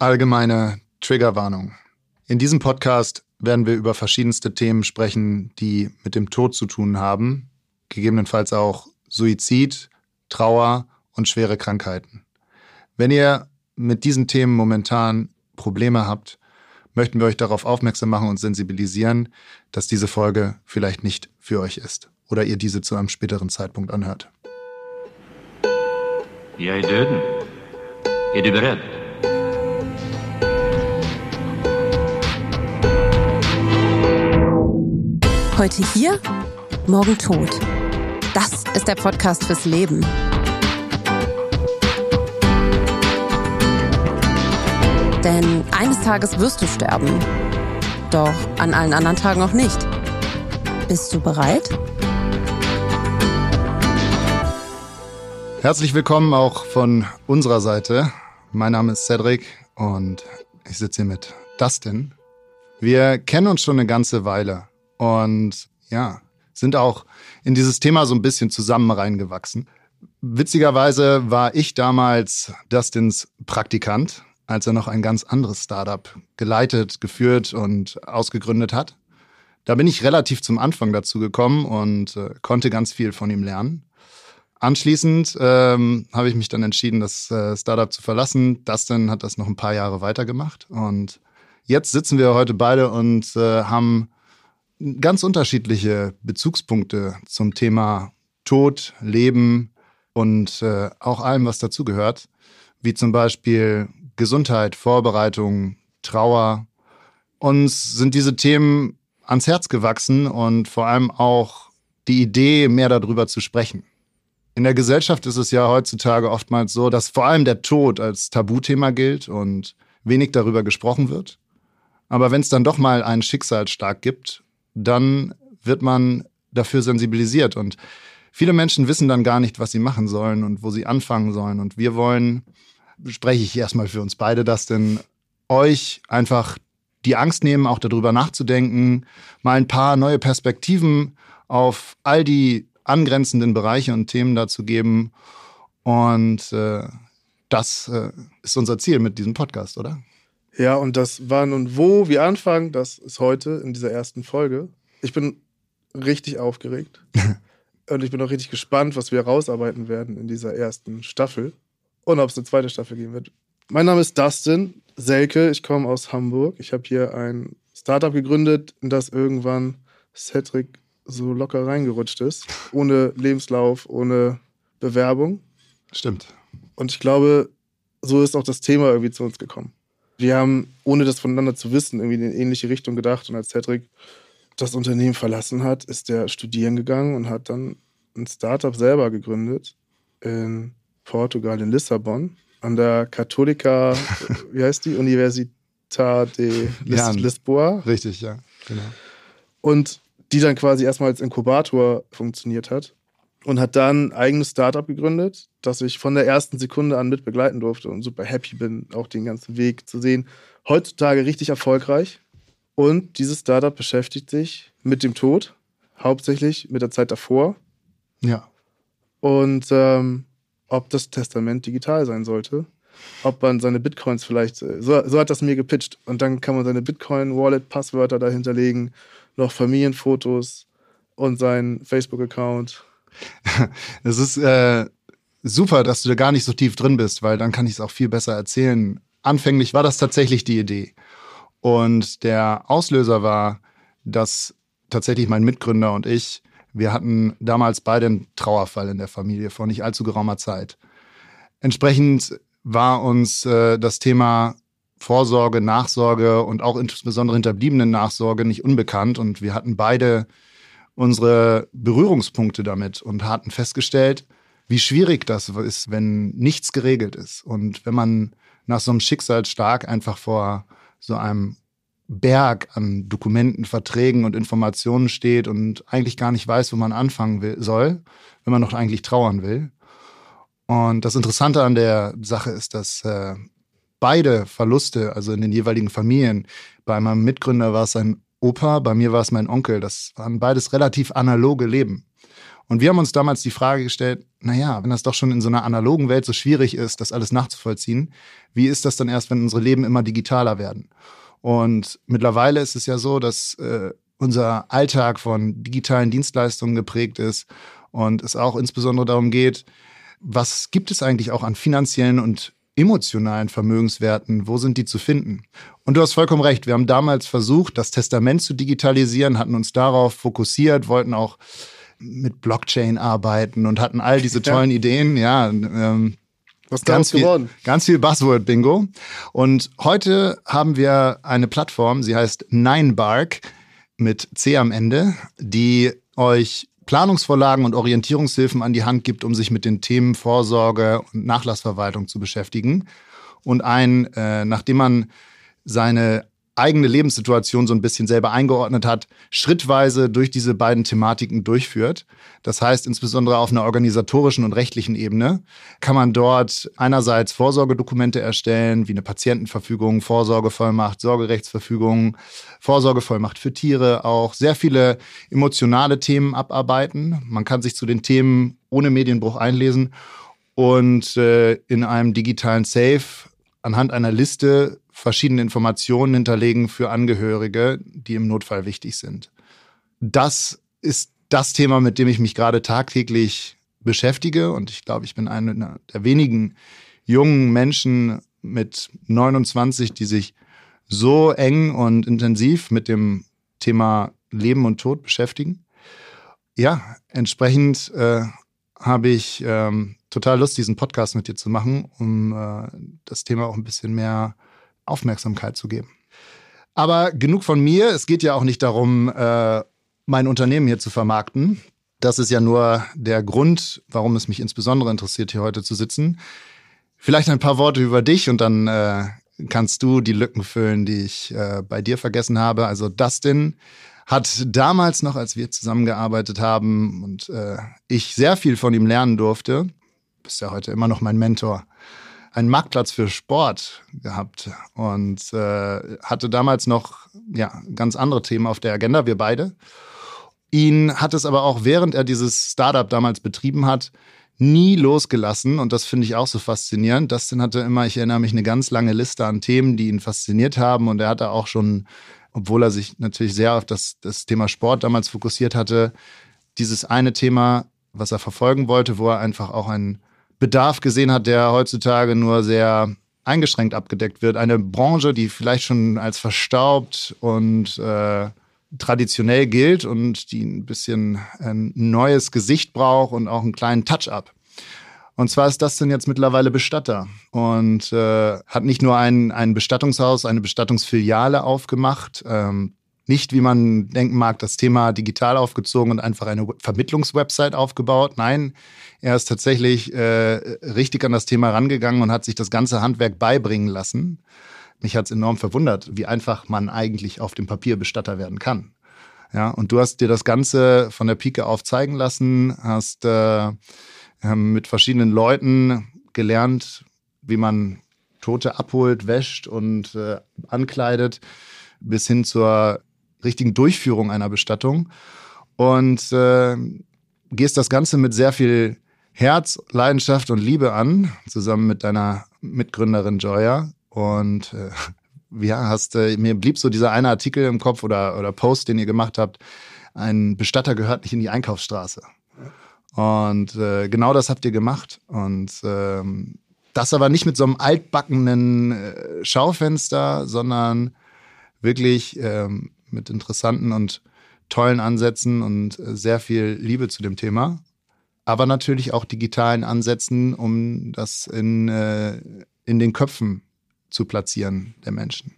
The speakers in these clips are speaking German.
Allgemeine Triggerwarnung. In diesem Podcast werden wir über verschiedenste Themen sprechen, die mit dem Tod zu tun haben, gegebenenfalls auch Suizid, Trauer und schwere Krankheiten. Wenn ihr mit diesen Themen momentan Probleme habt, möchten wir euch darauf aufmerksam machen und sensibilisieren, dass diese Folge vielleicht nicht für euch ist oder ihr diese zu einem späteren Zeitpunkt anhört. Jag är döden. Är du Heute hier, morgen tot. Das ist der Podcast fürs Leben. Denn eines Tages wirst du sterben. Doch an allen anderen Tagen auch nicht. Bist du bereit? Herzlich willkommen auch von unserer Seite. Mein Name ist Cedric und ich sitze hier mit Dustin. Wir kennen uns schon eine ganze Weile und ja, sind auch in dieses Thema so ein bisschen zusammen reingewachsen. Witzigerweise war ich damals Dustins Praktikant, als er noch ein ganz anderes Startup geleitet, geführt und ausgegründet hat. Da bin ich relativ zum Anfang dazu gekommen und äh, konnte ganz viel von ihm lernen. Anschließend ähm, habe ich mich dann entschieden, das äh, Startup zu verlassen. Dustin hat das noch ein paar Jahre weitergemacht. Und jetzt sitzen wir heute beide und äh, haben ganz unterschiedliche Bezugspunkte zum Thema Tod, Leben und äh, auch allem, was dazugehört, wie zum Beispiel Gesundheit, Vorbereitung, Trauer. Uns sind diese Themen ans Herz gewachsen und vor allem auch die Idee, mehr darüber zu sprechen. In der Gesellschaft ist es ja heutzutage oftmals so, dass vor allem der Tod als Tabuthema gilt und wenig darüber gesprochen wird. Aber wenn es dann doch mal einen Schicksalsschlag gibt, dann wird man dafür sensibilisiert und viele Menschen wissen dann gar nicht, was sie machen sollen und wo sie anfangen sollen. Und wir wollen, spreche ich erstmal für uns beide, das denn euch einfach die Angst nehmen, auch darüber nachzudenken, mal ein paar neue Perspektiven auf all die angrenzenden Bereiche und Themen dazu geben. Und äh, das äh, ist unser Ziel mit diesem Podcast, oder? Ja, und das wann und wo wir anfangen, das ist heute in dieser ersten Folge. Ich bin richtig aufgeregt. und ich bin auch richtig gespannt, was wir rausarbeiten werden in dieser ersten Staffel. Und ob es eine zweite Staffel geben wird. Mein Name ist Dustin Selke. Ich komme aus Hamburg. Ich habe hier ein Startup gegründet, in das irgendwann Cedric so locker reingerutscht ist. Ohne Lebenslauf, ohne Bewerbung. Stimmt. Und ich glaube, so ist auch das Thema irgendwie zu uns gekommen. Wir haben, ohne das voneinander zu wissen, irgendwie in eine ähnliche Richtung gedacht. Und als Cedric das Unternehmen verlassen hat, ist der studieren gegangen und hat dann ein Startup selber gegründet in Portugal, in Lissabon, an der Católica, wie heißt die? Università de Lis Lisboa. Richtig, ja, genau. Und die dann quasi erstmal als Inkubator funktioniert hat und hat dann ein eigenes Startup gegründet, das ich von der ersten Sekunde an mit begleiten durfte und super happy bin, auch den ganzen Weg zu sehen. Heutzutage richtig erfolgreich und dieses Startup beschäftigt sich mit dem Tod, hauptsächlich mit der Zeit davor. Ja. Und ähm, ob das Testament digital sein sollte, ob man seine Bitcoins vielleicht, äh, so, so hat das mir gepitcht und dann kann man seine Bitcoin-Wallet-Passwörter dahinterlegen noch Familienfotos und seinen Facebook-Account. Es ist äh, super, dass du da gar nicht so tief drin bist, weil dann kann ich es auch viel besser erzählen. Anfänglich war das tatsächlich die Idee. Und der Auslöser war, dass tatsächlich mein Mitgründer und ich, wir hatten damals beide einen Trauerfall in der Familie vor nicht allzu geraumer Zeit. Entsprechend war uns äh, das Thema Vorsorge, Nachsorge und auch insbesondere hinterbliebenen Nachsorge nicht unbekannt. Und wir hatten beide unsere Berührungspunkte damit und hatten festgestellt, wie schwierig das ist, wenn nichts geregelt ist. Und wenn man nach so einem Schicksalsschlag einfach vor so einem Berg an Dokumenten, Verträgen und Informationen steht und eigentlich gar nicht weiß, wo man anfangen will, soll, wenn man noch eigentlich trauern will. Und das Interessante an der Sache ist, dass äh, beide Verluste, also in den jeweiligen Familien. Bei meinem Mitgründer war es sein Opa, bei mir war es mein Onkel. Das waren beides relativ analoge Leben. Und wir haben uns damals die Frage gestellt, naja, wenn das doch schon in so einer analogen Welt so schwierig ist, das alles nachzuvollziehen, wie ist das dann erst, wenn unsere Leben immer digitaler werden? Und mittlerweile ist es ja so, dass äh, unser Alltag von digitalen Dienstleistungen geprägt ist und es auch insbesondere darum geht, was gibt es eigentlich auch an finanziellen und emotionalen Vermögenswerten, wo sind die zu finden? Und du hast vollkommen recht, wir haben damals versucht, das Testament zu digitalisieren, hatten uns darauf fokussiert, wollten auch mit Blockchain arbeiten und hatten all diese tollen ja. Ideen, ja. Ähm, was ganz viel, geworden? Ganz viel Buzzword-Bingo. Und heute haben wir eine Plattform, sie heißt Ninebark mit C am Ende, die euch Planungsvorlagen und Orientierungshilfen an die Hand gibt, um sich mit den Themen Vorsorge und Nachlassverwaltung zu beschäftigen. Und ein, äh, nachdem man seine eigene Lebenssituation so ein bisschen selber eingeordnet hat, schrittweise durch diese beiden Thematiken durchführt. Das heißt, insbesondere auf einer organisatorischen und rechtlichen Ebene kann man dort einerseits Vorsorgedokumente erstellen, wie eine Patientenverfügung, Vorsorgevollmacht, Sorgerechtsverfügung, Vorsorgevollmacht für Tiere, auch sehr viele emotionale Themen abarbeiten. Man kann sich zu den Themen ohne Medienbruch einlesen und äh, in einem digitalen Safe anhand einer Liste verschiedene Informationen hinterlegen für Angehörige, die im Notfall wichtig sind. Das ist das Thema, mit dem ich mich gerade tagtäglich beschäftige. Und ich glaube, ich bin einer der wenigen jungen Menschen mit 29, die sich so eng und intensiv mit dem Thema Leben und Tod beschäftigen. Ja, entsprechend äh, habe ich ähm, total Lust, diesen Podcast mit dir zu machen, um äh, das Thema auch ein bisschen mehr Aufmerksamkeit zu geben. Aber genug von mir. Es geht ja auch nicht darum, äh, mein Unternehmen hier zu vermarkten. Das ist ja nur der Grund, warum es mich insbesondere interessiert, hier heute zu sitzen. Vielleicht ein paar Worte über dich und dann äh, kannst du die Lücken füllen, die ich äh, bei dir vergessen habe. Also Dustin hat damals noch, als wir zusammengearbeitet haben und ich sehr viel von ihm lernen durfte, bist ja heute immer noch mein Mentor, einen Marktplatz für Sport gehabt und äh, hatte damals noch ja, ganz andere Themen auf der Agenda, wir beide. Ihn hat es aber auch, während er dieses Startup damals betrieben hat, nie losgelassen und das finde ich auch so faszinierend. Dustin hatte immer, ich erinnere mich, eine ganz lange Liste an Themen, die ihn fasziniert haben und er hatte auch schon, obwohl er sich natürlich sehr auf das, das Thema Sport damals fokussiert hatte, dieses eine Thema, was er verfolgen wollte, wo er einfach auch ein Bedarf gesehen hat, der heutzutage nur sehr eingeschränkt abgedeckt wird. Eine Branche, die vielleicht schon als verstaubt und äh, traditionell gilt und die ein bisschen ein neues Gesicht braucht und auch einen kleinen Touch-up. Und zwar ist das denn jetzt mittlerweile Bestatter und äh, hat nicht nur ein, ein Bestattungshaus, eine Bestattungsfiliale aufgemacht, ähm, nicht, wie man denken mag, das Thema digital aufgezogen und einfach eine Vermittlungswebsite aufgebaut. Nein, er ist tatsächlich äh, richtig an das Thema rangegangen und hat sich das ganze Handwerk beibringen lassen. Mich hat es enorm verwundert, wie einfach man eigentlich auf dem Papier Bestatter werden kann. Ja, und du hast dir das Ganze von der Pike auf zeigen lassen, hast äh, mit verschiedenen Leuten gelernt, wie man Tote abholt, wäscht und äh, ankleidet, bis hin zur richtigen Durchführung einer Bestattung und äh, gehst das Ganze mit sehr viel Herz, Leidenschaft und Liebe an, zusammen mit deiner Mitgründerin Joya. Und äh, ja, hast äh, mir blieb so dieser eine Artikel im Kopf oder, oder Post, den ihr gemacht habt. Ein Bestatter gehört nicht in die Einkaufsstraße. Und äh, genau das habt ihr gemacht. Und ähm, das aber nicht mit so einem altbackenen äh, Schaufenster, sondern wirklich ähm, mit interessanten und tollen Ansätzen und äh, sehr viel Liebe zu dem Thema. Aber natürlich auch digitalen Ansätzen, um das in, äh, in den Köpfen zu platzieren der Menschen.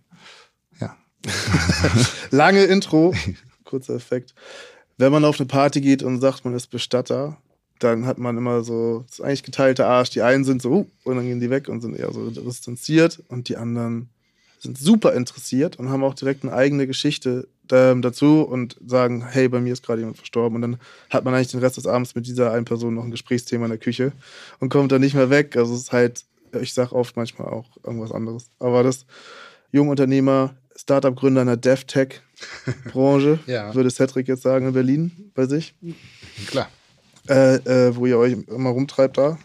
Ja. Lange Intro, kurzer Effekt. Wenn man auf eine Party geht und sagt, man ist Bestatter, dann hat man immer so, das ist eigentlich geteilte Arsch. Die einen sind so, uh, und dann gehen die weg und sind eher so distanziert und die anderen sind super interessiert und haben auch direkt eine eigene Geschichte ähm, dazu und sagen, hey, bei mir ist gerade jemand verstorben. Und dann hat man eigentlich den Rest des Abends mit dieser einen Person noch ein Gesprächsthema in der Küche und kommt dann nicht mehr weg. Also es ist halt, ich sage oft manchmal auch irgendwas anderes. Aber das Jungunternehmer, Startup-Gründer in der DevTech-Branche, ja. würde Cedric jetzt sagen in Berlin bei sich. Klar. äh, äh, wo ihr euch immer rumtreibt da.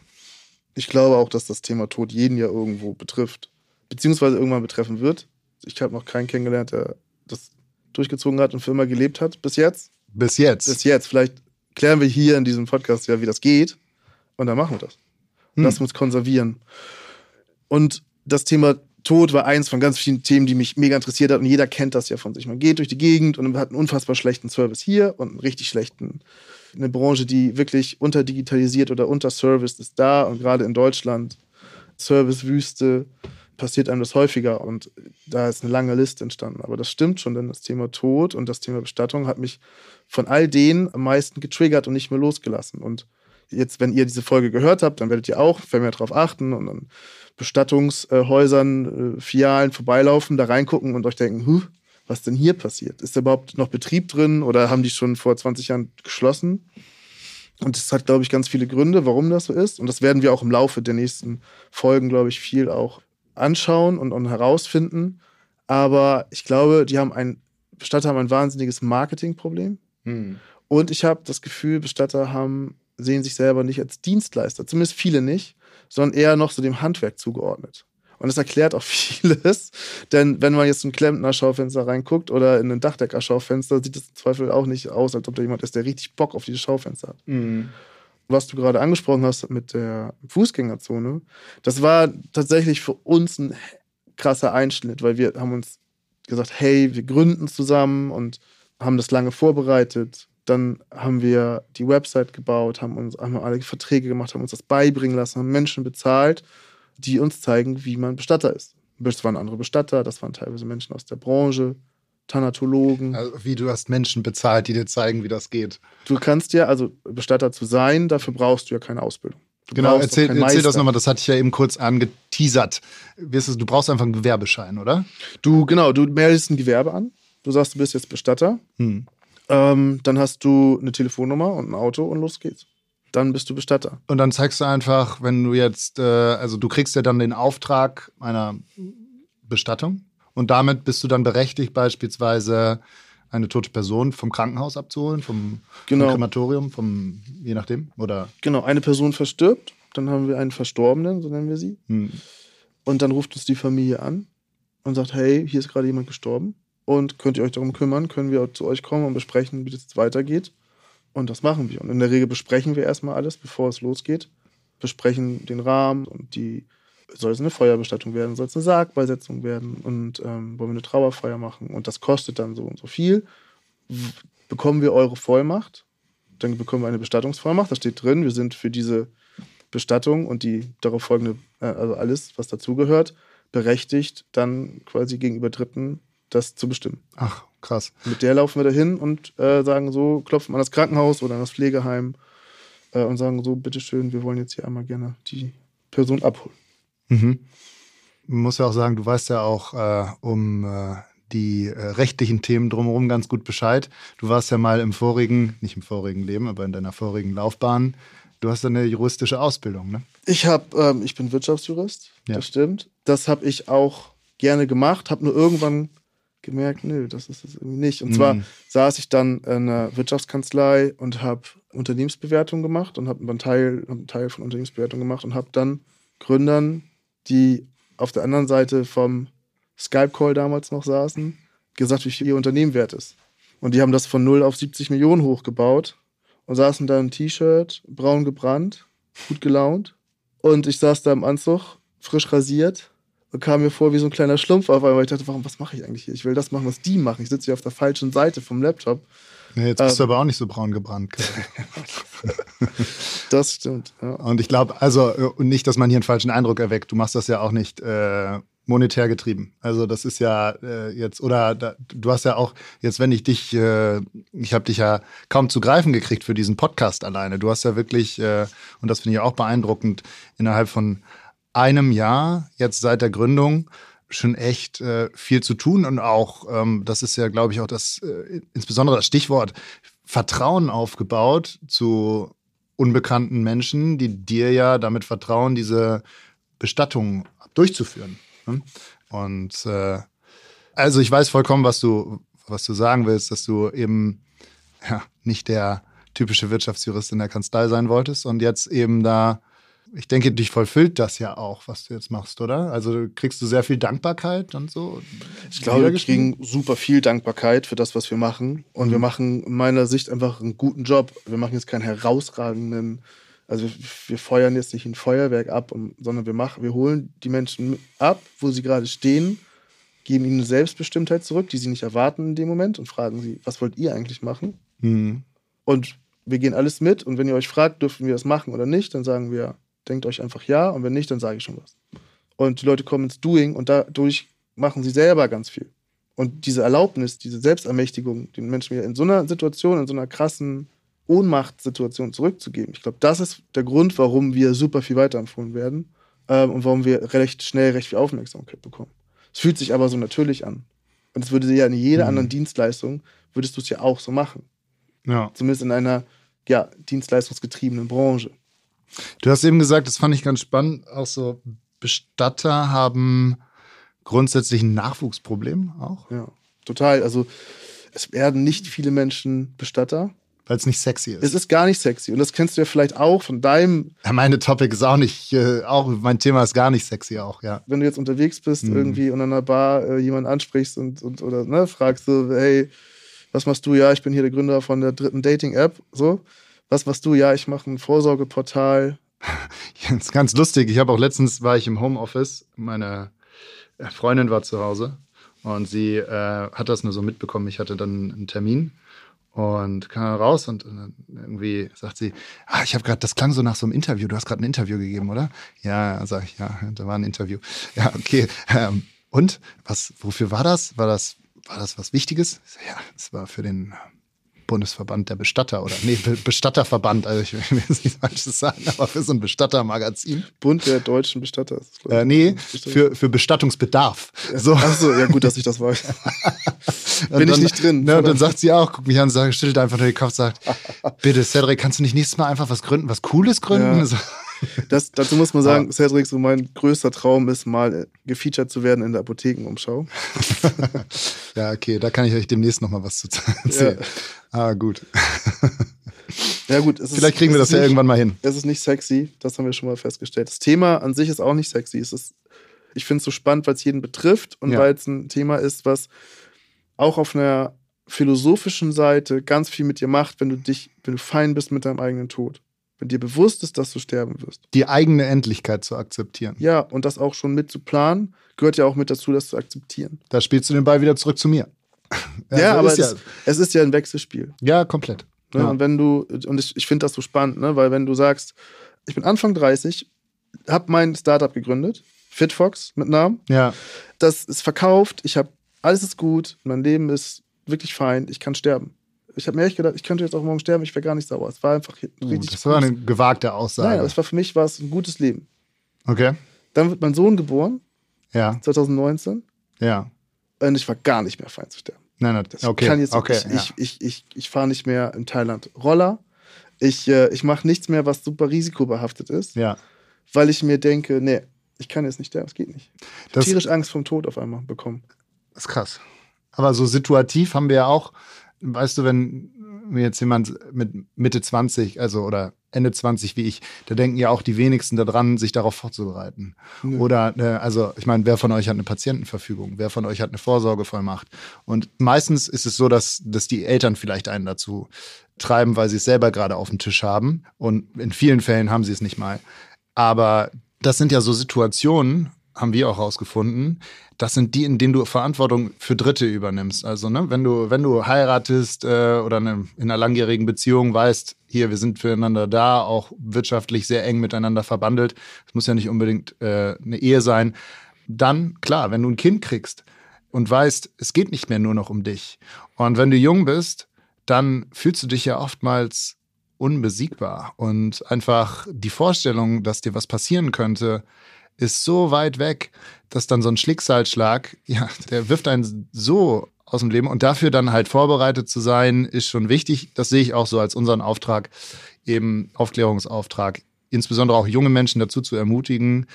Ich glaube auch, dass das Thema Tod jeden ja irgendwo betrifft, beziehungsweise irgendwann betreffen wird. Ich habe noch keinen kennengelernt, der das durchgezogen hat und für immer gelebt hat, bis jetzt. Bis jetzt. Bis jetzt. Vielleicht klären wir hier in diesem Podcast ja, wie das geht. Und dann machen wir das. Hm. Lassen uns konservieren. Und das Thema Tod war eins von ganz vielen Themen, die mich mega interessiert hat. Und jeder kennt das ja von sich. Man geht durch die Gegend und hat einen unfassbar schlechten Service hier und einen richtig schlechten. Eine Branche, die wirklich unterdigitalisiert oder unterserviced ist da. Und gerade in Deutschland, Servicewüste, passiert einem das häufiger. Und da ist eine lange Liste entstanden. Aber das stimmt schon, denn das Thema Tod und das Thema Bestattung hat mich von all denen am meisten getriggert und nicht mehr losgelassen. Und jetzt, wenn ihr diese Folge gehört habt, dann werdet ihr auch vermehrt darauf achten und dann Bestattungshäusern, äh, Filialen vorbeilaufen, da reingucken und euch denken, huh, was denn hier passiert? Ist da überhaupt noch Betrieb drin oder haben die schon vor 20 Jahren geschlossen? Und das hat, glaube ich, ganz viele Gründe, warum das so ist. Und das werden wir auch im Laufe der nächsten Folgen, glaube ich, viel auch anschauen und, und herausfinden. Aber ich glaube, die haben ein, Bestatter haben ein wahnsinniges Marketingproblem. Und ich habe das Gefühl, Bestatter haben, sehen sich selber nicht als Dienstleister, zumindest viele nicht, sondern eher noch so dem Handwerk zugeordnet. Und das erklärt auch vieles, denn wenn man jetzt in ein Klempner-Schaufenster reinguckt oder in ein Dachdecker-Schaufenster, sieht es im Zweifel auch nicht aus, als ob da jemand ist, der richtig Bock auf dieses Schaufenster hat. Was du gerade angesprochen hast mit der Fußgängerzone, das war tatsächlich für uns ein krasser Einschnitt, weil wir haben uns gesagt, hey, wir gründen zusammen und haben das lange vorbereitet. Dann haben wir die Website gebaut, haben uns haben alle Verträge gemacht, haben uns das beibringen lassen, haben Menschen bezahlt, die uns zeigen, wie man Bestatter ist. Das waren andere Bestatter, das waren teilweise Menschen aus der Branche, Thanatologen. Also, wie du hast Menschen bezahlt, die dir zeigen, wie das geht. Du kannst ja, also Bestatter zu sein, dafür brauchst du ja keine Ausbildung. Du Genau, erzähl, erzähl das nochmal, das hatte ich ja eben kurz angeteasert. Du brauchst einfach einen Gewerbeschein, oder? Du, genau, du meldest ein Gewerbe an. Du sagst, du bist jetzt Bestatter. Hm. Ähm, dann hast du eine Telefonnummer und ein Auto und los geht's. Dann bist du Bestatter. Und dann zeigst du einfach, wenn du jetzt, äh, also du kriegst ja dann den Auftrag einer Bestattung und damit bist du dann berechtigt, beispielsweise eine tote Person vom Krankenhaus abzuholen, vom, Genau. vom Krematorium, vom, je nachdem, oder? Genau, eine Person verstirbt, dann haben wir einen Verstorbenen, so nennen wir sie. Hm. Und dann ruft uns die Familie an und sagt, hey, hier ist gerade jemand gestorben. Und könnt ihr euch darum kümmern? Können wir zu euch kommen und besprechen, wie das jetzt weitergeht? Und das machen wir. Und in der Regel besprechen wir erstmal alles, bevor es losgeht. Besprechen den Rahmen und die, soll es eine Feuerbestattung werden, soll es eine Sargbeisetzung werden und ähm, wollen wir eine Trauerfeier machen. Und das kostet dann so und so viel. Bekommen wir eure Vollmacht? Dann bekommen wir eine Bestattungsvollmacht. Da steht drin, wir sind für diese Bestattung und die darauf folgende, äh, also alles, was dazugehört, berechtigt, dann quasi gegenüber Dritten das zu bestimmen. Ach, krass. Mit der laufen wir dahin und äh, sagen so, klopfen an das Krankenhaus oder an das Pflegeheim äh, und sagen so, bitteschön, wir wollen jetzt hier einmal gerne die Person abholen. Mhm. Man muss ja auch sagen, du weißt ja auch äh, um äh, die äh, rechtlichen Themen drumherum ganz gut Bescheid. Du warst ja mal im vorigen, nicht im vorigen Leben, aber in deiner vorigen Laufbahn. Du hast eine juristische Ausbildung, ne? Ich hab, ähm, ich bin Wirtschaftsjurist, Ja. das stimmt. Das habe ich auch gerne gemacht, habe nur irgendwann gemerkt, nö, das ist es irgendwie nicht. Und zwar Mhm. saß ich dann in einer Wirtschaftskanzlei und habe Unternehmensbewertung gemacht und habe einen Teil, einen Teil von Unternehmensbewertung gemacht und habe dann Gründern, die auf der anderen Seite vom Skype-Call damals noch saßen, gesagt, wie viel ihr Unternehmen wert ist. Und die haben das von 0 auf 70 Millionen hochgebaut und saßen da im T-Shirt, braun gebrannt, gut gelaunt. Und ich saß da im Anzug, frisch rasiert und kam mir vor wie so ein kleiner Schlumpf auf einmal. Ich dachte, warum, was mache ich eigentlich hier? Ich will das machen, was die machen. Ich sitze hier auf der falschen Seite vom Laptop. Nee, jetzt bist du Ähm. aber auch nicht so braun gebrannt. Das stimmt. Ja. Und ich glaube, also äh, und nicht, dass man hier einen falschen Eindruck erweckt. Du machst das ja auch nicht äh, monetär getrieben. Also das ist ja äh, jetzt oder da, du hast ja auch jetzt, wenn ich dich, äh, ich habe dich ja kaum zu greifen gekriegt für diesen Podcast alleine. Du hast ja wirklich äh, und das finde ich auch beeindruckend innerhalb von einem Jahr jetzt seit der Gründung schon echt äh, viel zu tun und auch ähm, das ist ja, glaube ich, auch das äh, insbesondere das Stichwort Vertrauen aufgebaut zu unbekannten Menschen, die dir ja damit vertrauen, diese Bestattung durchzuführen. ne? Und äh, also ich weiß vollkommen, was du, was du sagen willst, dass du eben ja, nicht der typische Wirtschaftsjurist in der Kanzlei sein wolltest und jetzt eben da, ich denke, dich vollfüllt das ja auch, was du jetzt machst, oder? Also kriegst du sehr viel Dankbarkeit und so? Ich glaube, wir kriegen super viel Dankbarkeit für das, was wir machen. Und Mhm. wir machen in meiner Sicht einfach einen guten Job. Wir machen jetzt keinen herausragenden, also wir, wir feuern jetzt nicht ein Feuerwerk ab, sondern wir machen, wir holen die Menschen ab, wo sie gerade stehen, geben ihnen eine Selbstbestimmtheit zurück, die sie nicht erwarten in dem Moment und fragen sie, was wollt ihr eigentlich machen? Mhm. Und wir gehen alles mit. Und wenn ihr euch fragt, dürfen wir das machen oder nicht, dann sagen wir, denkt euch einfach ja. Und wenn nicht, dann sage ich schon was. Und die Leute kommen ins Doing und dadurch machen sie selber ganz viel. Und diese Erlaubnis, diese Selbstermächtigung, den Menschen wieder in so einer Situation, in so einer krassen Ohnmachtssituation zurückzugeben, ich glaube, das ist der Grund, warum wir super viel weiterempfohlen werden ähm, und warum wir recht schnell recht viel Aufmerksamkeit bekommen. Es fühlt sich aber so natürlich an. Und es würde ja in jeder Mhm. anderen Dienstleistung, würdest du es ja auch so machen Ja. zumindest in einer ja, dienstleistungsgetriebenen Branche. Du hast eben gesagt, das fand ich ganz spannend, auch so Bestatter haben grundsätzlich ein Nachwuchsproblem auch, Ja, total. Also es werden nicht viele Menschen Bestatter. weil es nicht sexy ist. Es ist gar nicht sexy. Und das kennst du ja vielleicht auch von deinem, ja, meine Topic ist auch nicht, äh, auch mein Thema ist gar nicht sexy auch, ja. wenn du jetzt unterwegs bist Mhm. irgendwie und an einer Bar äh, jemanden ansprichst und, und oder ne, fragst so, hey, was machst du? Ja, ich bin hier der Gründer von der dritten Dating-App. So, was machst du? Ja, ich mache ein Vorsorgeportal. Ist ganz lustig. Ich habe auch letztens war ich im Homeoffice, meine äh, Freundin war zu Hause und sie äh, hat das nur so mitbekommen. Ich hatte dann einen Termin und kam raus und, und dann irgendwie sagt sie, ah, ich habe gerade, das klang so nach so einem Interview. Du hast gerade ein Interview gegeben, oder? Ja, sag ich, ja, da war ein Interview. Ja, okay. Ähm, und was? Wofür war das? War das war das was Wichtiges? Ja, das war für den Bundesverband der Bestatter oder nee, Be Bestatterverband, also ich will jetzt nichts Falsches sagen, aber für so ein Bestattermagazin. Bund der deutschen Bestatter. ist ich. Äh, nee, für, für Bestattungsbedarf. So. Ach so, ja gut, dass ich das weiß. Bin ich dann- nicht drin. Ne, und dann sagt sie auch, guckt mich an, sagt, schüttelt einfach nur den Kopf, sagt, bitte Cedric, kannst du nicht nächstes Mal einfach was gründen, was Cooles gründen? Ja. So. Das, dazu muss man sagen, Cedric, so mein größter Traum ist, mal gefeatured zu werden in der Apothekenumschau. Ja, okay, da kann ich euch demnächst noch mal was zu erzählen. Ah, gut. Ja, gut. Es ist, Vielleicht kriegen wir das ja nicht, irgendwann mal hin. Es ist nicht sexy, das haben wir schon mal festgestellt. Das Thema an sich ist auch nicht sexy. Es ist, ich finde es so spannend, weil es jeden betrifft und Ja. weil es ein Thema ist, was auch auf einer philosophischen Seite ganz viel mit dir macht, wenn du dich, wenn du fein bist mit deinem eigenen Tod. Wenn dir bewusst ist, dass du sterben wirst. Die eigene Endlichkeit zu akzeptieren. Ja, und das auch schon mit zu planen, gehört ja auch mit dazu, das zu akzeptieren. Da spielst du den Ball wieder zurück zu mir. Ja, so aber ist es, es ist ja ein Wechselspiel. ja, komplett. Ne? Ja. Und wenn du, und ich, ich finde das so spannend, ne? weil wenn du sagst, ich bin Anfang 30, habe mein Startup gegründet, Fitfox mit Namen, Ja, das ist verkauft, ich habe, alles ist gut, mein Leben ist wirklich fein, ich kann sterben. Ich habe mir echt gedacht, ich könnte jetzt auch morgen sterben, ich wäre gar nicht sauer. Es war einfach ein uh, richtig das war eine gewagte Aussage. Nein, es war für mich war es ein gutes Leben. okay. Dann wird mein Sohn geboren, Ja, 2019, ja. und ich war gar nicht mehr fein zu sterben. Nein, nein, Das okay. kann jetzt okay, ich, ja. ich, ich, ich, ich fahre nicht mehr in Thailand Roller. Ich, äh, ich mache nichts mehr, was super risikobehaftet ist, ja. weil ich mir denke, nee, ich kann jetzt nicht sterben, es geht nicht. Ich hab Das- tierisch Angst vom Tod auf einmal bekommen. Das ist krass. Aber so situativ haben wir ja auch, weißt du, wenn mir jetzt jemand mit Mitte 20, also oder Ende 20 wie ich, da denken ja auch die wenigsten daran, sich darauf vorzubereiten. Oder, äh, also ich meine, wer von euch hat eine Patientenverfügung? Wer von euch hat eine Vorsorgevollmacht? Und meistens ist es so, dass, dass die Eltern vielleicht einen dazu treiben, weil sie es selber gerade auf dem Tisch haben. Und in vielen Fällen haben sie es nicht mal. Aber das sind ja so Situationen, haben wir auch rausgefunden, das sind die, in denen du Verantwortung für Dritte übernimmst. Also, ne, wenn du, wenn du heiratest äh, oder ne, in einer langjährigen Beziehung weißt, hier, wir sind füreinander da, auch wirtschaftlich sehr eng miteinander verbandelt, es muss ja nicht unbedingt äh, eine Ehe sein, dann, klar, wenn du ein Kind kriegst und weißt, es geht nicht mehr nur noch um dich. Und wenn du jung bist, dann fühlst du dich ja oftmals unbesiegbar. Und einfach die Vorstellung, dass dir was passieren könnte, ist so weit weg, dass dann so ein Schicksalsschlag, ja, der wirft einen so aus dem Leben. Und dafür dann halt vorbereitet zu sein, ist schon wichtig. Das sehe ich auch so als unseren Auftrag, eben Aufklärungsauftrag, insbesondere auch junge Menschen dazu zu ermutigen,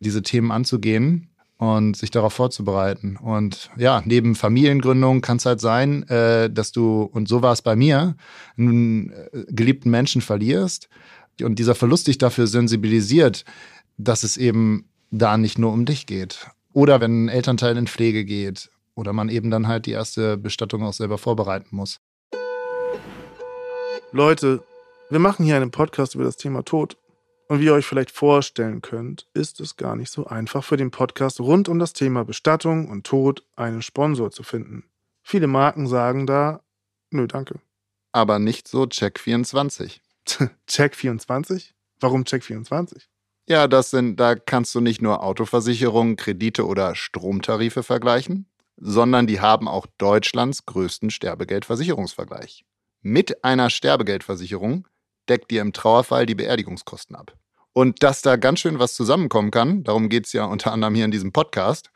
diese Themen anzugehen. und sich darauf vorzubereiten. Und ja, neben Familiengründung kann es halt sein, äh, dass du, und so war es bei mir, einen äh, geliebten Menschen verlierst und dieser Verlust dich dafür sensibilisiert, dass es eben da nicht nur um dich geht. Oder wenn ein Elternteil in Pflege geht oder man eben dann halt die erste Bestattung auch selber vorbereiten muss. Leute, wir machen hier einen Podcast über das Thema Tod. Und wie ihr euch vielleicht vorstellen könnt, ist es gar nicht so einfach für den Podcast rund um das Thema Bestattung und Tod einen Sponsor zu finden. Viele Marken sagen da, nö, danke. Aber nicht so Check24. Check24? Warum Check24? Ja, das sind, da kannst du nicht nur Autoversicherungen, Kredite oder Stromtarife vergleichen, sondern die haben auch Deutschlands größten Sterbegeldversicherungsvergleich. Mit einer Sterbegeldversicherung deckt dir im Trauerfall die Beerdigungskosten ab. Und dass da ganz schön was zusammenkommen kann, darum geht es ja unter anderem hier in diesem Podcast.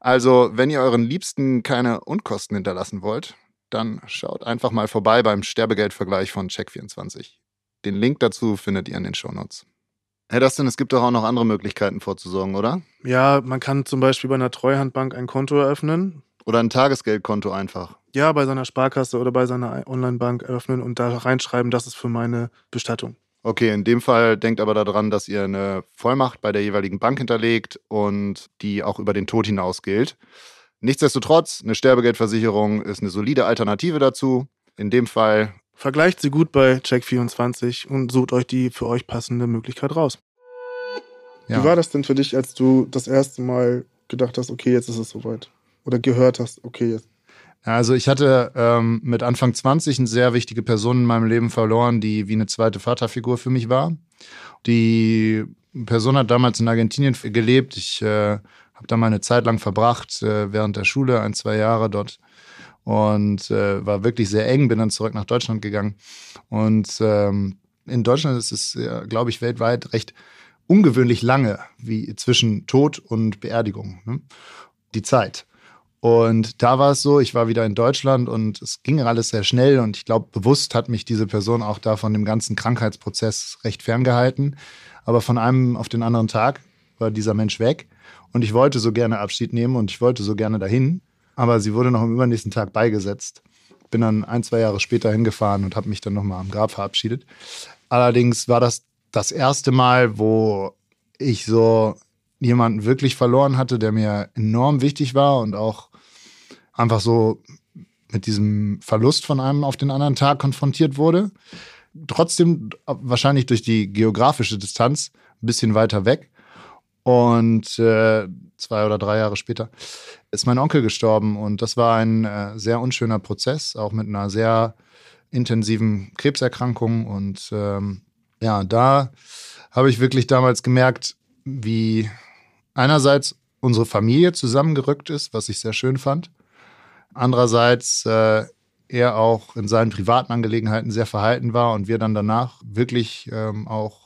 Also, wenn ihr euren Liebsten keine Unkosten hinterlassen wollt, dann schaut einfach mal vorbei beim Sterbegeldvergleich von Check24. Den Link dazu findet ihr in den Shownotes. Herr Dustin, es gibt doch auch noch andere Möglichkeiten vorzusorgen, oder? Ja, man kann zum Beispiel bei einer Treuhandbank ein Konto eröffnen. Oder ein Tagesgeldkonto einfach. Ja, bei seiner Sparkasse oder bei seiner Onlinebank eröffnen und da reinschreiben, das ist für meine Bestattung. Okay, in dem Fall denkt aber daran, dass ihr eine Vollmacht bei der jeweiligen Bank hinterlegt und die auch über den Tod hinaus gilt. Nichtsdestotrotz, eine Sterbegeldversicherung ist eine solide Alternative dazu. In dem Fall Vergleicht sie gut bei Check24 und sucht euch die für euch passende Möglichkeit raus. Ja. Wie war das denn für dich, als du das erste Mal gedacht hast, okay, jetzt ist es soweit? Oder gehört hast, okay, jetzt. Also ich hatte ähm, mit Anfang 20 eine sehr wichtige Person in meinem Leben verloren, die wie eine zweite Vaterfigur für mich war. Die Person hat damals in Argentinien gelebt. Ich äh, habe da mal eine Zeit lang verbracht, äh, während der Schule, ein, zwei Jahre dort und äh, war wirklich sehr eng, bin dann zurück nach Deutschland gegangen. Und ähm, in Deutschland ist es, ja, glaube ich, weltweit recht ungewöhnlich lange, wie zwischen Tod und Beerdigung, ne? die Zeit. Und da war es so, ich war wieder in Deutschland und es ging alles sehr schnell und ich glaube, bewusst hat mich diese Person auch da von dem ganzen Krankheitsprozess recht ferngehalten. Aber von einem auf den anderen Tag war dieser Mensch weg und ich wollte so gerne Abschied nehmen und ich wollte so gerne dahin aber sie wurde noch am übernächsten Tag beigesetzt. Bin dann ein, zwei Jahre später hingefahren und habe mich dann nochmal am Grab verabschiedet. Allerdings war das das erste Mal, wo ich so jemanden wirklich verloren hatte, der mir enorm wichtig war und auch einfach so mit diesem Verlust von einem auf den anderen Tag konfrontiert wurde. Trotzdem wahrscheinlich durch die geografische Distanz ein bisschen weiter weg. Und äh, zwei oder drei Jahre später ist mein Onkel gestorben. Und das war ein äh, sehr unschöner Prozess, auch mit einer sehr intensiven Krebserkrankung. Und ähm, ja, da habe ich wirklich damals gemerkt, wie einerseits unsere Familie zusammengerückt ist, was ich sehr schön fand. Andererseits äh, er auch in seinen privaten Angelegenheiten sehr verhalten war und wir dann danach wirklich ähm, auch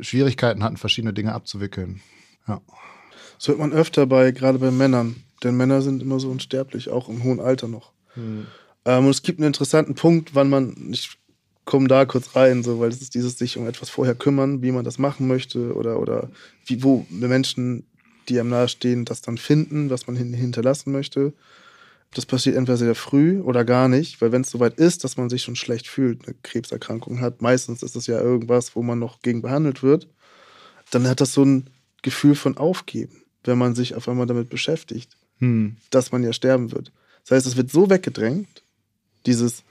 Schwierigkeiten hatten, verschiedene Dinge abzuwickeln. Ja. Das hört man öfter bei, gerade bei Männern. Denn Männer sind immer so unsterblich, auch im hohen Alter noch. Hm. Ähm, und es gibt einen interessanten Punkt, wann man, ich komme da kurz rein, so, weil es ist dieses sich um etwas vorher kümmern, wie man das machen möchte oder, oder wie, wo Menschen, die einem nahestehen, das dann finden, was man hinterlassen möchte. Das passiert entweder sehr früh oder gar nicht, weil wenn es soweit ist, dass man sich schon schlecht fühlt, eine Krebserkrankung hat, meistens ist es ja irgendwas, wo man noch gegen behandelt wird, dann hat das so ein Gefühl von Aufgeben, wenn man sich auf einmal damit beschäftigt, hm. dass man ja sterben wird. Das heißt, es wird so weggedrängt, dieses,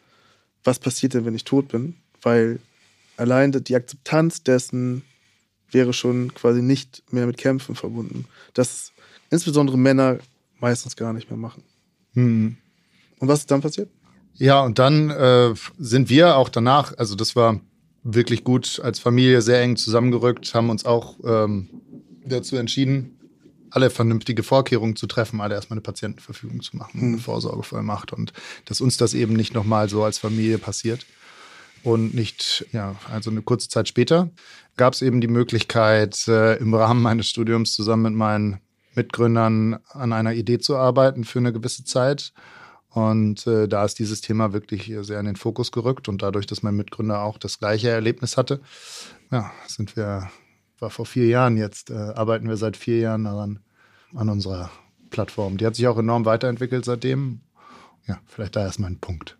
was passiert denn, wenn ich tot bin, weil allein die Akzeptanz dessen wäre schon quasi nicht mehr mit Kämpfen verbunden. Das insbesondere Männer meistens gar nicht mehr machen. Hm. Und was ist dann passiert? Ja, und dann äh, sind wir auch danach, also das war wirklich gut als Familie sehr eng zusammengerückt, haben uns auch ähm, dazu entschieden, alle vernünftige Vorkehrungen zu treffen, alle erstmal eine Patientenverfügung zu machen, hm. eine Vorsorgevollmacht und dass uns das eben nicht nochmal so als Familie passiert. Und nicht, ja, also eine kurze Zeit später gab es eben die Möglichkeit, äh, im Rahmen meines Studiums zusammen mit meinen Mitgründern an einer Idee zu arbeiten für eine gewisse Zeit. Und äh, da ist dieses Thema wirklich sehr in den Fokus gerückt. Und dadurch, dass mein Mitgründer auch das gleiche Erlebnis hatte, ja, sind wir, war vor vier Jahren jetzt, äh, arbeiten wir seit vier Jahren daran. an unserer Plattform. Die hat sich auch enorm weiterentwickelt seitdem. Ja, vielleicht da erstmal ein Punkt.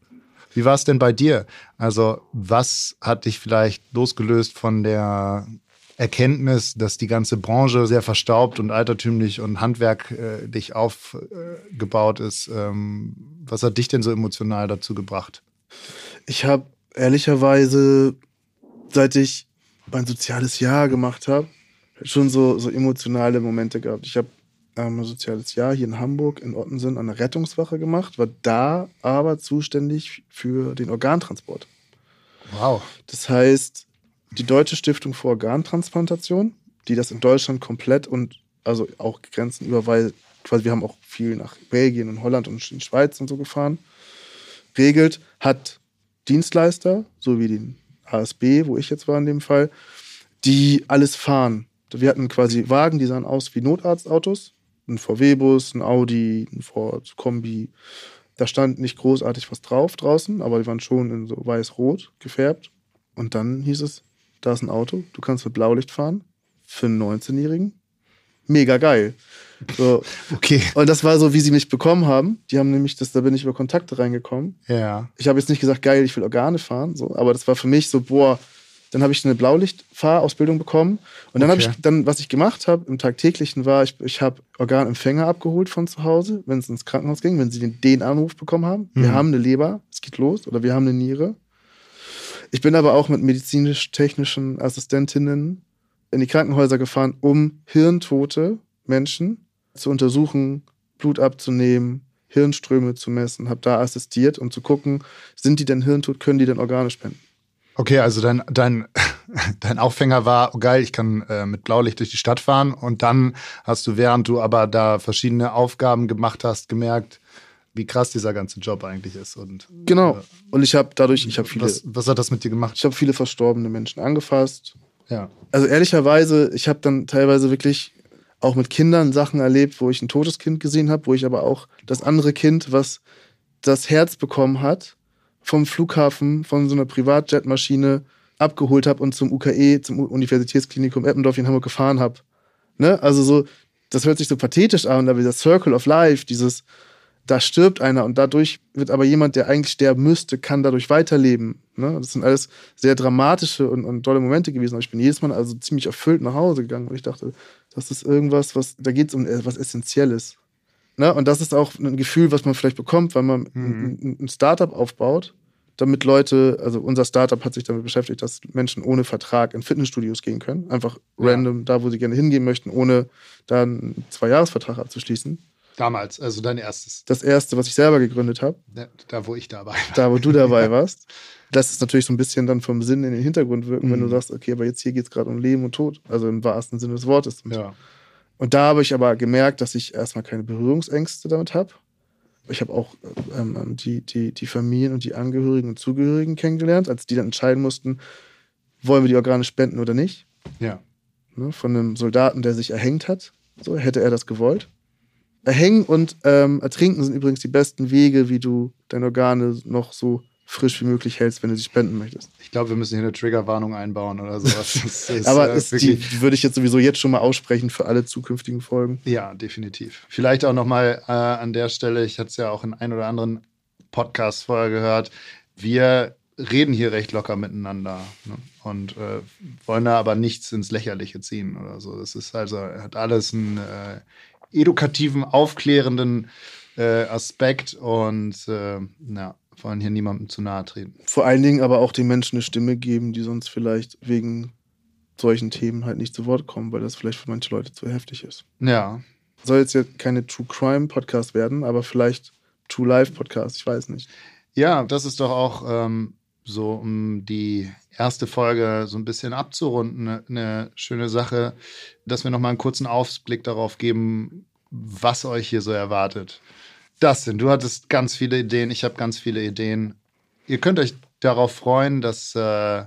Wie war es denn bei dir? Also, was hat dich vielleicht losgelöst von der Erkenntnis, dass die ganze Branche sehr verstaubt und altertümlich und handwerklich äh, aufgebaut ist? Ähm, was hat dich denn so emotional dazu gebracht? Ich habe ehrlicherweise, seit ich mein soziales Jahr gemacht habe, schon so, so emotionale Momente gehabt. Ich habe ähm, ein soziales Jahr hier in Hamburg in Ottensen an der Rettungswache gemacht, war da aber zuständig für den Organtransport. Wow. Das heißt, die Deutsche Stiftung für Organtransplantation, die das in Deutschland komplett und also auch Grenzen über, weil wir haben auch viel nach Belgien und Holland und in Schweiz und so gefahren, regelt, hat Dienstleister, so wie den ASB, wo ich jetzt war in dem Fall, die alles fahren. Wir hatten quasi Wagen, die sahen aus wie Notarztautos. Ein VW-Bus, ein Audi, ein Ford, Kombi. Da stand nicht großartig was drauf draußen, aber die waren schon in so weiß-rot gefärbt. Und dann hieß es, da ist ein Auto, du kannst mit Blaulicht fahren. Für einen 19-Jährigen. Mega geil. So. Okay. Und das war so, wie sie mich bekommen haben. Die haben nämlich, das, da bin ich über Kontakte reingekommen. Ja. Ich habe jetzt nicht gesagt, geil, ich will Organe fahren, so, aber das war für mich so, boah, dann habe ich eine Blaulichtfahrausbildung bekommen. Und dann Okay. habe ich, dann, was ich gemacht habe im Tagtäglichen war, ich, ich habe Organempfänger abgeholt von zu Hause, wenn es ins Krankenhaus ging, wenn sie den, den Anruf bekommen haben. Wir Mhm. haben eine Leber, es geht los, oder wir haben eine Niere. Ich bin aber auch mit medizinisch-technischen Assistentinnen in die Krankenhäuser gefahren, um hirntote Menschen zu untersuchen, Blut abzunehmen, Hirnströme zu messen, habe da assistiert, um zu gucken, sind die denn hirntot, können die denn Organe spenden? Okay, also dein, dein, dein Aufhänger war, oh geil, ich kann äh, mit Blaulicht durch die Stadt fahren. Und dann hast du, während du aber da verschiedene Aufgaben gemacht hast, gemerkt, wie krass dieser ganze Job eigentlich ist. Und Genau. Und ich habe dadurch, ich habe viele, was, was hat das mit dir gemacht? ich habe viele verstorbene Menschen angefasst. Ja. Also ehrlicherweise, ich habe dann teilweise wirklich auch mit Kindern Sachen erlebt, wo ich ein totes Kind gesehen habe, wo ich aber auch das andere Kind, was das Herz bekommen hat, vom Flughafen, von so einer Privatjetmaschine abgeholt habe und zum UKE, zum Universitätsklinikum Eppendorf in Hamburg gefahren habe. Ne? Also so, das hört sich so pathetisch an, aber dieser Circle of Life, dieses, da stirbt einer und dadurch wird aber jemand, der eigentlich sterben müsste, kann dadurch weiterleben. Ne? Das sind alles sehr dramatische und, und tolle Momente gewesen. Aber ich bin jedes Mal also ziemlich erfüllt nach Hause gegangen, weil ich dachte, das ist irgendwas, was, da geht es um etwas Essentielles. Ne? Und das ist auch ein Gefühl, was man vielleicht bekommt, weil man ein, ein- ein Startup aufbaut, damit Leute, also unser Startup hat sich damit beschäftigt, dass Menschen ohne Vertrag in Fitnessstudios gehen können. Einfach random da, wo sie gerne hingehen möchten, ohne da einen Zwei-Jahres-Vertrag abzuschließen. Damals, also dein erstes, Das erste, was ich selber gegründet habe, da, wo ich dabei war. da wo du dabei warst, lässt es natürlich so ein bisschen dann vom Sinn in den Hintergrund wirken, wenn du sagst, okay, aber jetzt hier geht es gerade um Leben und Tod, also im wahrsten Sinne des Wortes. Und, Ja. und da habe ich aber gemerkt, dass ich erstmal keine Berührungsängste damit habe. Ich habe auch ähm, ähm, die, die, die Familien und die Angehörigen und Zugehörigen kennengelernt, als die dann entscheiden mussten, wollen wir die Organe spenden oder nicht. Ja. Ne, von einem Soldaten, der sich erhängt hat. So hätte er das gewollt. Erhängen und ähm, ertrinken sind übrigens die besten Wege, wie du deine Organe noch so frisch wie möglich hältst, wenn du sie spenden möchtest. Ich glaube, wir müssen hier eine Triggerwarnung einbauen oder sowas. Das ist, Aber äh, die, würde ich jetzt sowieso jetzt schon mal aussprechen für alle zukünftigen Folgen. Ja, definitiv. Vielleicht auch nochmal äh, an der Stelle, ich hatte es ja auch in ein oder anderen Podcast vorher gehört, wir reden hier recht locker miteinander ne? und äh, wollen da aber nichts ins Lächerliche ziehen oder so. Das ist also, hat alles einen äh, edukativen, aufklärenden äh, Aspekt und äh, na, wollen hier niemandem zu nahe treten. Vor allen Dingen aber auch den Menschen eine Stimme geben, die sonst vielleicht wegen solchen Themen halt nicht zu Wort kommen, weil das vielleicht für manche Leute zu heftig ist. Ja, Soll jetzt ja keine True Crime Podcast werden, aber vielleicht True Life Podcast, ich weiß nicht. Ja, das ist doch auch ähm, so, um die erste Folge so ein bisschen abzurunden, eine ne schöne Sache, dass wir nochmal einen kurzen Ausblick darauf geben, was euch hier so erwartet. Dustin, du hattest ganz viele Ideen, ich habe ganz viele Ideen. Ihr könnt euch darauf freuen, dass äh,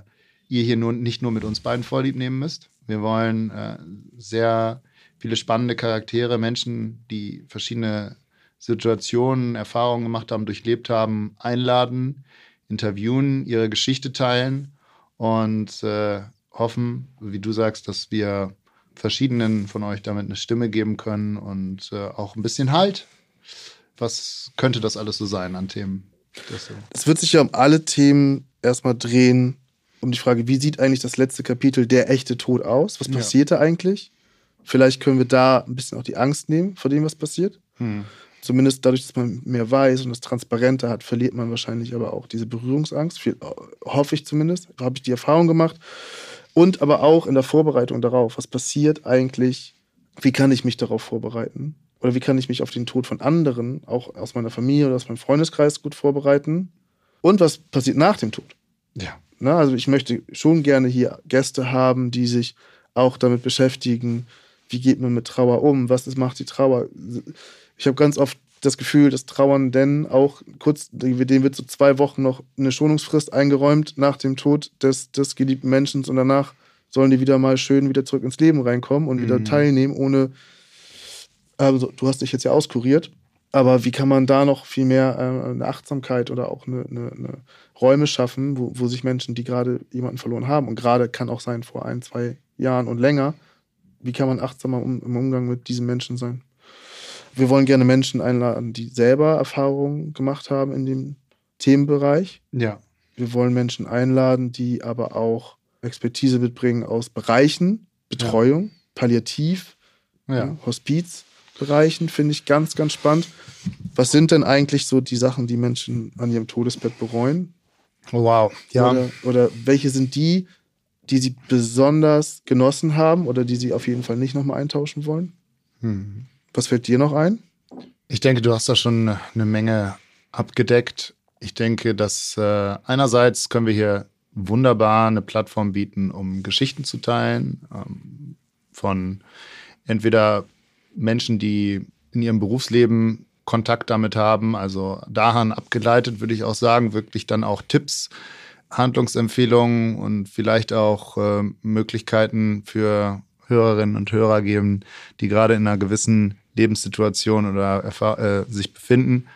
ihr hier nur, nicht nur mit uns beiden Vorlieb nehmen müsst. Wir wollen äh, sehr viele spannende Charaktere, Menschen, die verschiedene Situationen, Erfahrungen gemacht haben, durchlebt haben, einladen, interviewen, ihre Geschichte teilen und äh, hoffen, wie du sagst, dass wir verschiedenen von euch damit eine Stimme geben können und äh, auch ein bisschen Halt. Was könnte das alles so sein an Themen? Es wird sich ja um alle Themen erstmal drehen, um die Frage, wie sieht eigentlich das letzte Kapitel der echte Tod aus? Was Ja. passiert da eigentlich? Vielleicht können wir da ein bisschen auch die Angst nehmen vor dem, was passiert. hm. Zumindest dadurch, dass man mehr weiß und das transparenter hat, verliert man wahrscheinlich aber auch diese Berührungsangst. Viel, hoffe ich zumindest. Da habe ich die Erfahrung gemacht. Und aber auch in der Vorbereitung darauf. Was passiert eigentlich? Wie kann ich mich darauf vorbereiten? Oder wie kann ich mich auf den Tod von anderen, auch aus meiner Familie oder aus meinem Freundeskreis, gut vorbereiten? Und was passiert nach dem Tod? Ja. Na, also ich möchte schon gerne hier Gäste haben, die sich auch damit beschäftigen, wie geht man mit Trauer um, was ist, macht die Trauer. Ich habe ganz oft das Gefühl, dass Trauernden auch kurz, denen wird so zwei Wochen noch eine Schonungsfrist eingeräumt nach dem Tod des, des geliebten Menschen und danach sollen die wieder mal schön wieder zurück ins Leben reinkommen und wieder Mhm. teilnehmen, ohne, also du hast dich jetzt ja auskuriert, aber wie kann man da noch viel mehr äh, eine Achtsamkeit oder auch eine, eine, eine Räume schaffen, wo, wo sich Menschen, die gerade jemanden verloren haben, und gerade kann auch sein vor ein, zwei Jahren und länger, wie kann man achtsamer um, im Umgang mit diesen Menschen sein? Wir wollen gerne Menschen einladen, die selber Erfahrungen gemacht haben in dem Themenbereich. Ja. Wir wollen Menschen einladen, die aber auch Expertise mitbringen aus Bereichen, Betreuung, Palliativ, Ja. ja, Hospizbereichen, finde ich ganz, ganz spannend. Was sind denn eigentlich so die Sachen, die Menschen an ihrem Todesbett bereuen? Wow. Ja. Oder, oder welche sind die, die sie besonders genossen haben oder die sie auf jeden Fall nicht nochmal eintauschen wollen? Hm. Was fällt dir noch ein? Ich denke, du hast da schon eine Menge abgedeckt. Ich denke, dass äh, einerseits können wir hier wunderbar eine Plattform bieten, um Geschichten zu teilen ähm, von entweder Menschen, die in ihrem Berufsleben Kontakt damit haben, also daran abgeleitet würde ich auch sagen, wirklich dann auch Tipps, Handlungsempfehlungen und vielleicht auch äh, Möglichkeiten für Hörerinnen und Hörer geben, die gerade in einer gewissen Lebenssituation oder äh, sich befinden,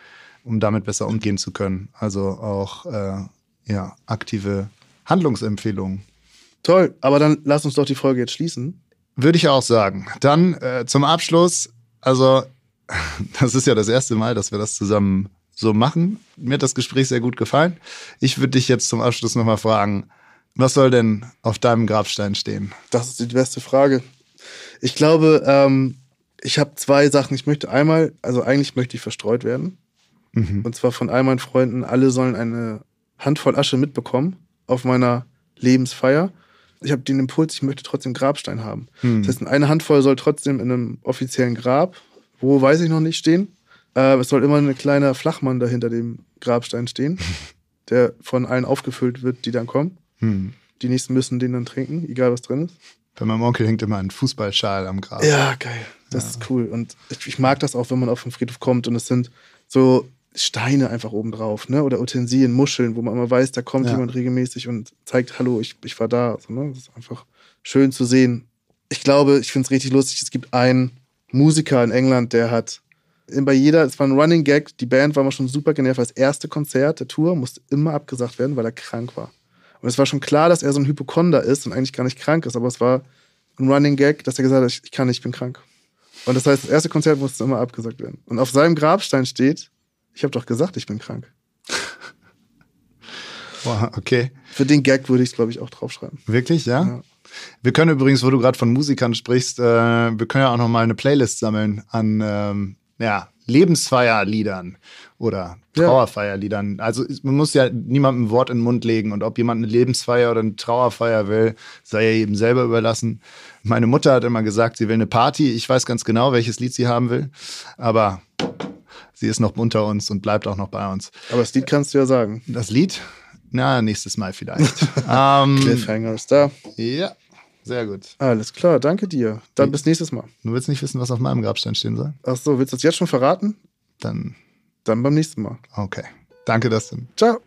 um damit besser umgehen zu können. Also auch äh, ja, aktive Handlungsempfehlungen. Toll, aber dann lass uns doch die Folge jetzt schließen. Würde ich auch sagen. Dann äh, zum Abschluss, also das ist ja das erste Mal, dass wir das zusammen so machen. Mir hat das Gespräch sehr gut gefallen. Ich würde dich jetzt zum Abschluss nochmal fragen, was soll denn auf deinem Grabstein stehen? Das ist die beste Frage. Ich glaube, ähm, ich habe zwei Sachen. Ich möchte einmal, also eigentlich möchte ich verstreut werden. Mhm. Und zwar von all meinen Freunden. Alle sollen eine Handvoll Asche mitbekommen auf meiner Lebensfeier. Ich habe den Impuls, ich möchte trotzdem Grabstein haben. Hm. Das heißt, eine Handvoll soll trotzdem in einem offiziellen Grab, wo weiß ich noch nicht, stehen. Äh, es soll immer ein kleiner Flachmann da hinter dem Grabstein stehen, der von allen aufgefüllt wird, die dann kommen. Hm. Die nächsten müssen den dann trinken, egal was drin ist. Bei meinem Onkel hängt immer ein Fußballschal am Grab. Ja, geil. Das ist cool. Und ich, ich mag das auch, wenn man auf den Friedhof kommt und es sind so Steine einfach oben drauf, ne? Oder Utensilien, Muscheln, wo man immer weiß, da kommt Ja. jemand regelmäßig und zeigt, hallo, ich, ich war da. So, ne? Das ist einfach schön zu sehen. Ich glaube, ich finde es richtig lustig. Es gibt einen Musiker in England, der hat bei jeder, es war ein Running Gag, die Band war mal schon super genervt. Das erste Konzert der Tour musste immer abgesagt werden, weil er krank war. Und es war schon klar, dass er so ein Hypochonder ist und eigentlich gar nicht krank ist, aber es war ein Running Gag, dass er gesagt hat, ich kann nicht, ich bin krank. Und das heißt, das erste Konzert musste immer abgesagt werden. Und auf seinem Grabstein steht, ich habe doch gesagt, ich bin krank. Wow, okay. Für den Gag würde ich es, glaube ich, auch draufschreiben. Wirklich, ja? Ja. Wir können übrigens, wo du gerade von Musikern sprichst, äh, wir können ja auch noch mal eine Playlist sammeln an ähm, ja, Lebensfeierliedern oder. Trauerfeierliedern. Also man muss ja niemandem ein Wort in den Mund legen und ob jemand eine Lebensfeier oder eine Trauerfeier will, sei ja jedem selber überlassen. Meine Mutter hat immer gesagt, sie will eine Party. Ich weiß ganz genau, welches Lied sie haben will, aber sie ist noch unter uns und bleibt auch noch bei uns. Aber das Lied kannst du ja sagen. Das Lied? Na, nächstes Mal vielleicht. ähm, Cliffhanger ist da. ja, sehr gut. Alles klar, danke dir. Dann bis nächstes Mal. Du willst nicht wissen, was auf meinem Grabstein stehen soll? Ach so, willst du das jetzt schon verraten? Dann, Dann beim nächsten Mal. okay. Danke, Dustin. Ciao.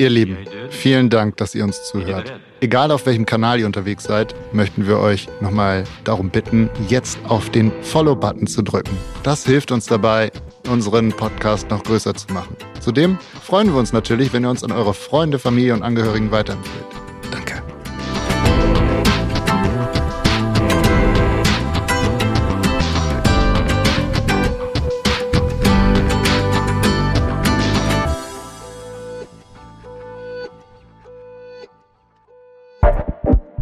Ihr Lieben, vielen Dank, dass ihr uns zuhört. Egal auf welchem Kanal ihr unterwegs seid, möchten wir euch nochmal darum bitten, jetzt auf den Follow-Button zu drücken. Das hilft uns dabei, unseren Podcast noch größer zu machen. Zudem freuen wir uns natürlich, wenn ihr uns an eure Freunde, Familie und Angehörigen weiterempfehlt.